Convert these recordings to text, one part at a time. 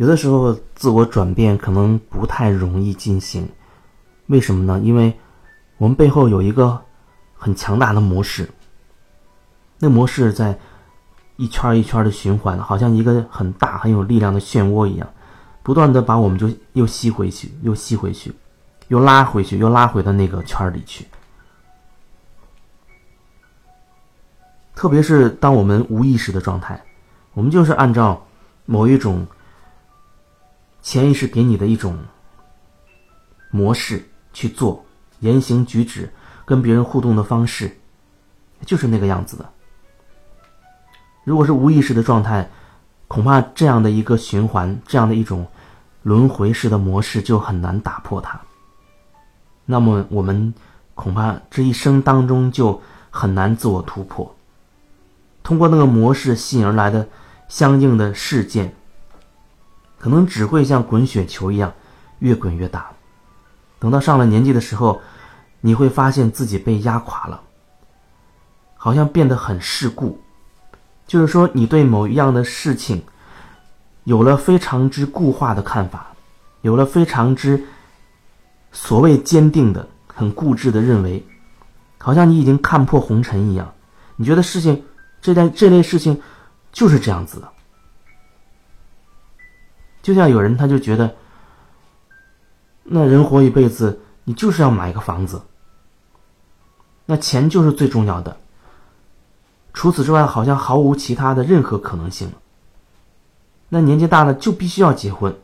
有的时候自我转变可能不太容易进行，为什么呢？因为我们背后有一个很强大的模式，那模式在一圈一圈的循环，好像一个很大很有力量的漩涡一样，不断的把我们就又吸回去，又吸回去，又拉回去，又拉回到那个圈里去。特别是当我们无意识的状态，我们就是按照某一种潜意识给你的一种模式去做言行举止，跟别人互动的方式，就是那个样子的。如果是无意识的状态，恐怕这样的一个循环，这样的一种轮回式的模式就很难打破它。那么我们恐怕这一生当中就很难自我突破。通过那个模式吸引而来的相应的事件，可能只会像滚雪球一样越滚越大。等到上了年纪的时候，你会发现自己被压垮了，好像变得很世故。就是说，你对某一样的事情有了非常之固化的看法，有了非常之所谓坚定的、很固执的认为，好像你已经看破红尘一样。你觉得事情。这件这类事情就是这样子的，就像有人他就觉得，那人活一辈子，你就是要买一个房子，那钱就是最重要的，除此之外，好像毫无其他的任何可能性。那年纪大了就必须要结婚，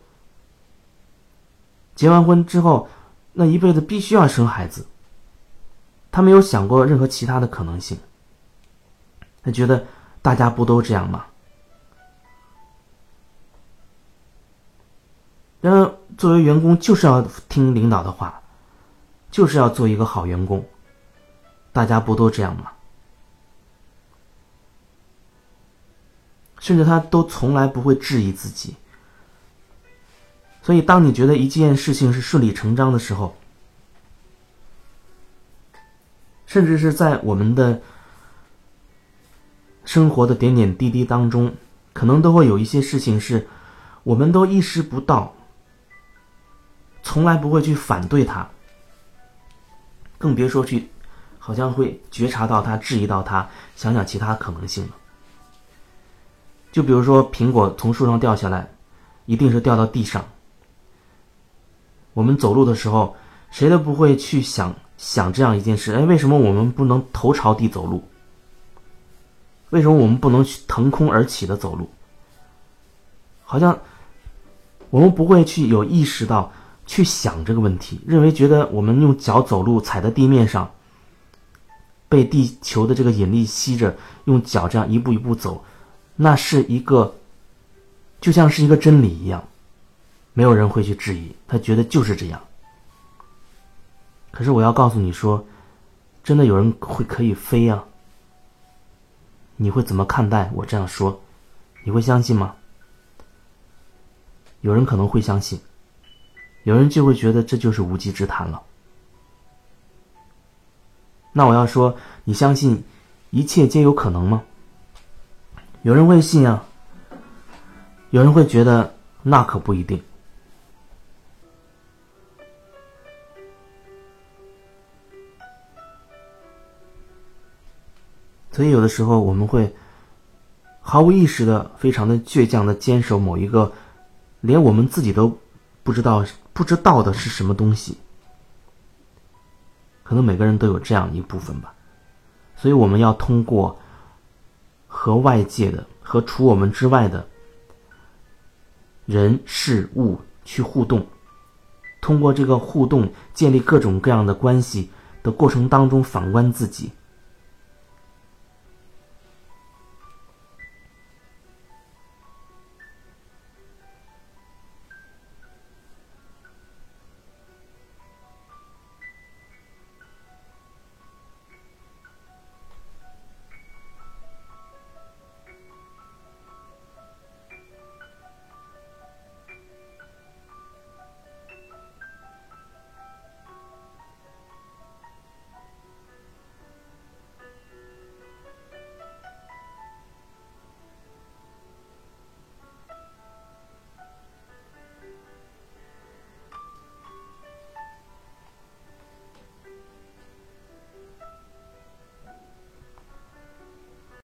结完婚之后，那一辈子必须要生孩子，他没有想过任何其他的可能性。他觉得大家不都这样吗？然而，作为员工就是要听领导的话，就是要做一个好员工。大家不都这样吗？甚至他都从来不会质疑自己。所以，当你觉得一件事情是顺理成章的时候，甚至是在我们的。生活的点点滴滴当中，可能都会有一些事情是，我们都意识不到，从来不会去反对它，更别说去，好像会觉察到它、质疑到它、想想其他可能性了。就比如说，苹果从树上掉下来，一定是掉到地上。我们走路的时候，谁都不会去想想这样一件事：哎，为什么我们不能头朝地走路？为什么我们不能去腾空而起的走路？好像我们不会去有意识到去想这个问题，认为觉得我们用脚走路踩在地面上，被地球的这个引力吸着，用脚这样一步一步走，那是一个就像是一个真理一样，没有人会去质疑，他觉得就是这样。可是我要告诉你说，真的有人会可以飞啊！你会怎么看待我这样说？你会相信吗？有人可能会相信，有人就会觉得这就是无稽之谈了。那我要说，你相信一切皆有可能吗？有人会信啊，有人会觉得那可不一定。所以，有的时候我们会毫无意识的、非常的倔强的坚守某一个连我们自己都不知道、不知道的是什么东西。可能每个人都有这样一部分吧。所以，我们要通过和外界的、和除我们之外的人事物去互动，通过这个互动建立各种各样的关系的过程当中，反观自己。